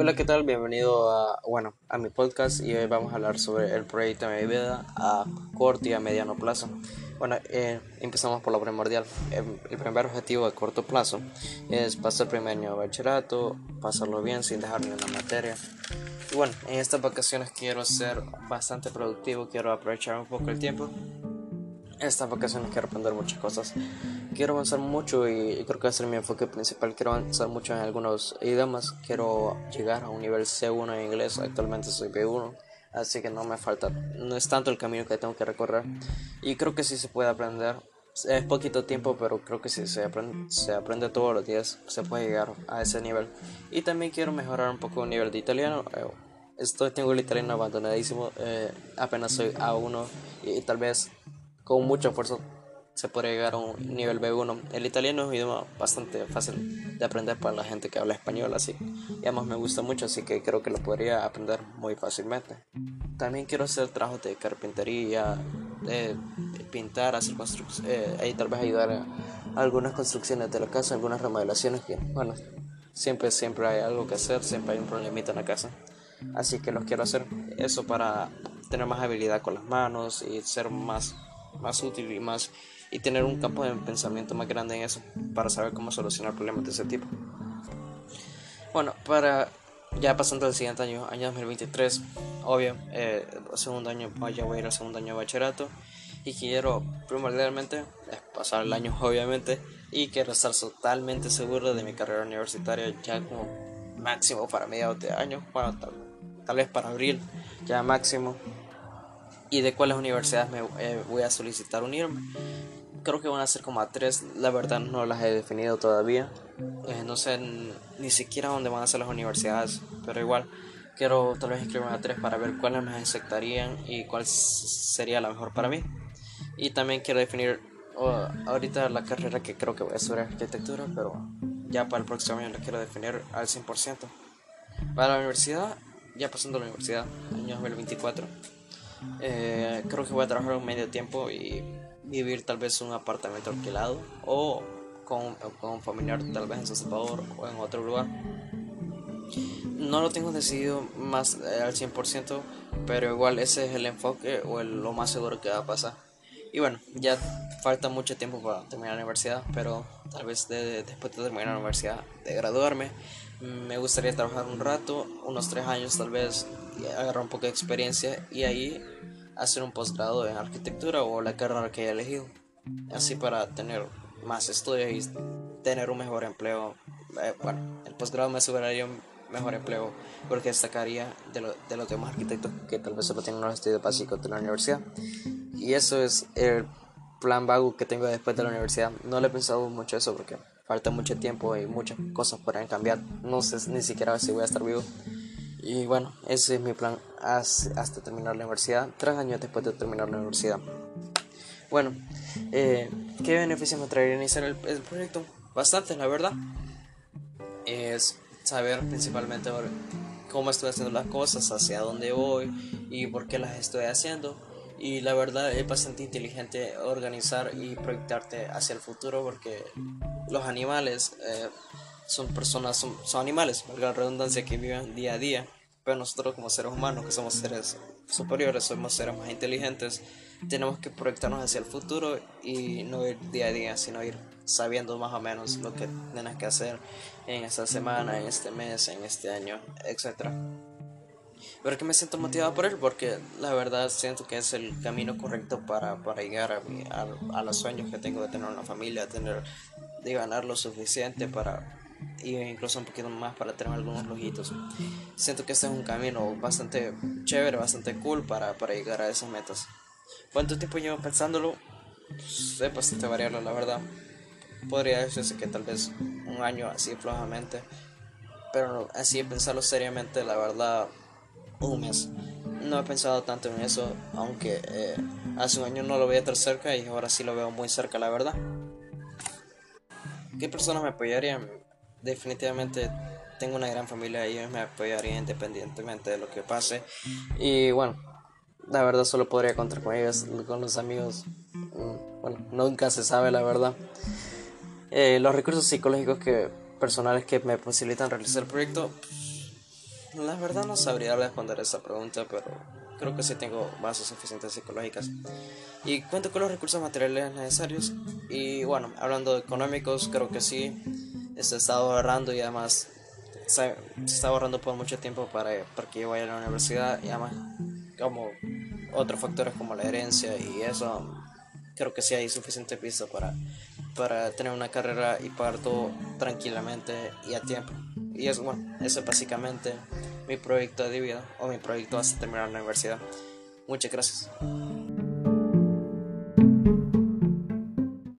Hola, ¿qué tal? Bienvenido a, bueno, a mi podcast y hoy vamos a hablar sobre el proyecto de mi vida a corto y a mediano plazo. Bueno, eh, empezamos por lo primordial. Em, el, primer objetivo a corto plazo es pasar el primer año de bachillerato, pasarlo bien sin dejar ni una materia. Y bueno, en estas vacaciones quiero ser bastante productivo, quiero aprovechar un poco el tiempo estas vacaciones quiero aprender muchas cosas. Quiero avanzar mucho y creo que va a ser mi enfoque principal. Quiero avanzar mucho en algunos idiomas. Quiero llegar a un nivel C1 en inglés. Actualmente soy B1. Así que no me falta, no es tanto el camino que tengo que recorrer. Y creo que sí se puede aprender. Es poquito tiempo, pero creo que si se aprende, se aprende todos los días, se puede llegar a ese nivel. Y también quiero mejorar un poco el nivel de italiano. Eh, estoy, tengo el italiano abandonadísimo. Eh, apenas soy A1 y tal vez con mucho esfuerzo se puede llegar a un nivel B1. El italiano es un idioma bastante fácil de aprender para la gente que habla español, así. Y además me gusta mucho, así que creo que lo podría aprender muy fácilmente. También quiero hacer trabajos de carpintería, de, pintar, hacer construcciones, eh, y tal vez ayudar a algunas construcciones de la casa, algunas remodelaciones que, bueno, siempre, siempre hay algo que hacer, siempre hay un problemita en la casa. Así que los quiero hacer eso para tener más habilidad con las manos y ser más más útil y más y tener un campo de pensamiento más grande en eso para saber cómo solucionar problemas de ese tipo. Bueno, para ya pasando al siguiente año, año 2023, obvio, eh, segundo año, ya voy a ir al segundo año de bachillerato y quiero primordialmente pasar el año obviamente y quiero estar totalmente seguro de mi carrera universitaria ya como máximo para mediados de año, bueno, tal vez para abril, ya máximo y de cuáles universidades me eh, voy a solicitar unirme. Creo que van a ser como a tres, la verdad no las he definido todavía. Eh, no sé ni siquiera dónde van a ser las universidades, pero igual quiero tal vez inscribirme a tres para ver cuáles me aceptarían y cuál sería la mejor para mí. Y también quiero definir ahorita la carrera que creo que voy a estudiar arquitectura, pero ya para el próximo año la quiero definir al 100%. Para la universidad, ya pasando a la universidad, año 2024 eh, creo que voy a trabajar un medio tiempo y vivir tal vez un apartamento alquilado o con, con un familiar tal vez en San Salvador o en otro lugar. No lo tengo decidido más eh, al 100%, pero igual ese es el enfoque o lo más seguro que va a pasar. Y bueno, ya falta mucho tiempo para terminar la universidad, pero tal vez después de terminar la universidad, de graduarme, me gustaría trabajar un rato, unos tres años tal vez, agarrar un poco de experiencia y ahí hacer un posgrado en arquitectura o la carrera que haya elegido. Así para tener más estudios y tener un mejor empleo. Eh, bueno, el posgrado me aseguraría un mejor empleo porque destacaría de, de los demás arquitectos que tal vez solo tienen unos estudios básicos de la universidad. Y eso es el plan vago que tengo después de la universidad. No le he pensado mucho eso porque falta mucho tiempo y muchas cosas podrían cambiar. No sé ni siquiera si voy a estar vivo. Y bueno, ese es mi plan hasta terminar la universidad, tres años después de terminar la universidad. Bueno, eh, ¿qué beneficios me traería iniciar el, el proyecto? Bastante, la verdad. Es saber principalmente cómo estoy haciendo las cosas, hacia dónde voy y por qué las estoy haciendo. Y la verdad es bastante inteligente organizar y proyectarte hacia el futuro porque los animales eh, son personas, son, animales, valga la redundancia, que viven día a día. Pero nosotros como seres humanos, que somos seres superiores, somos seres más inteligentes, tenemos que proyectarnos hacia el futuro y no ir día a día, sino ir sabiendo más o menos lo que tienes que hacer en esta semana, en este mes, en este año, etc. Pero que me siento motivado por él porque la verdad siento que es el camino correcto para, para llegar a, a, a, los sueños que tengo de tener una familia, tener, de ganar lo suficiente para y incluso un poquito más para tener algunos lujitos. Siento que este es un camino bastante chévere, bastante cool para, para llegar a esas metas. ¿Cuánto tiempo llevo pensándolo? Es bastante variable, la verdad. Podría decirse que tal vez un año así flojamente. Pero así pensarlo seriamente, la verdad, un mes. No he pensado tanto en eso, aunque eh, hace un año no lo veía tan cerca y ahora sí lo veo muy cerca, la verdad. ¿Qué personas me apoyarían? definitivamente tengo una gran familia y ellos me apoyarían independientemente de lo que pase. Y bueno, la verdad solo podría contar con ellos, con los amigos. Mm, bueno, nunca se sabe la verdad. Eh, los recursos psicológicos que personales que me posibilitan realizar el proyecto la verdad no sabría responder esa pregunta, pero creo que sí tengo bases suficientes psicológicas. Y cuento con los recursos materiales necesarios. Y bueno, hablando de económicos, creo que sí. Se está ahorrando y además se, está ahorrando por mucho tiempo para, para que yo vaya a la universidad. Y además, como otros factores como la herencia y eso, creo que sí hay suficiente piso para, para tener una carrera y pagar todo tranquilamente y a tiempo. Y eso, bueno, eso es básicamente mi proyecto de vida o mi proyecto hasta terminar la universidad. Muchas gracias.